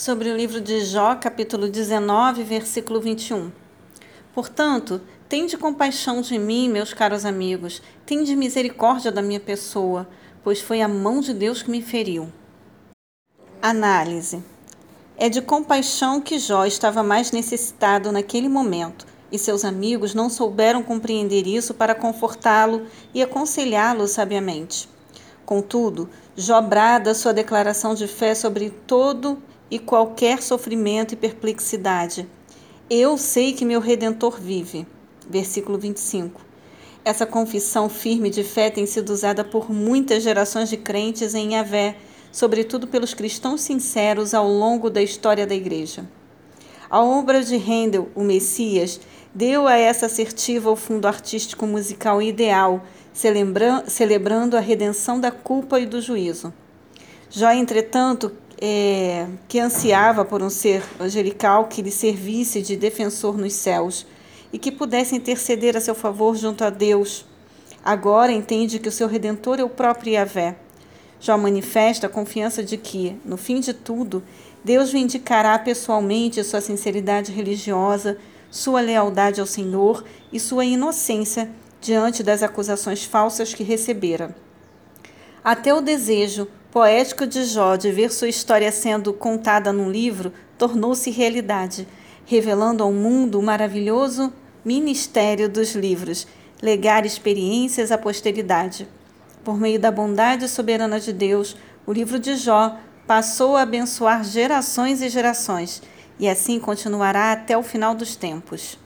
sobre o livro de Jó, capítulo 19, versículo 21. Portanto, tende compaixão de mim, meus caros amigos, tende misericórdia da minha pessoa, pois foi a mão de Deus que me feriu. Análise. É de compaixão que Jó estava mais necessitado naquele momento, e seus amigos não souberam compreender isso para confortá-lo e aconselhá-lo sabiamente. Contudo, Jó brada sua declaração de fé sobre todo e qualquer sofrimento e perplexidade. Eu sei que meu redentor vive. Versículo 25. Essa confissão firme de fé tem sido usada por muitas gerações de crentes em Yahvé, sobretudo pelos cristãos sinceros ao longo da história da Igreja. A obra de Handel, o Messias, deu a essa assertiva o fundo artístico musical ideal, celebrando a redenção da culpa e do juízo. Jó, entretanto, é, que ansiava por um ser angelical que lhe servisse de defensor nos céus e que pudesse interceder a seu favor junto a Deus. Agora entende que o seu redentor é o próprio Yahvé. Já manifesta a confiança de que, no fim de tudo, Deus vindicará pessoalmente sua sinceridade religiosa, sua lealdade ao Senhor e sua inocência diante das acusações falsas que recebera. Até o desejo poético de Jó de ver sua história sendo contada num livro tornou-se realidade, revelando ao mundo o maravilhoso ministério dos livros, legar experiências à posteridade. Por meio da bondade soberana de Deus, o livro de Jó passou a abençoar gerações e gerações, e assim continuará até o final dos tempos.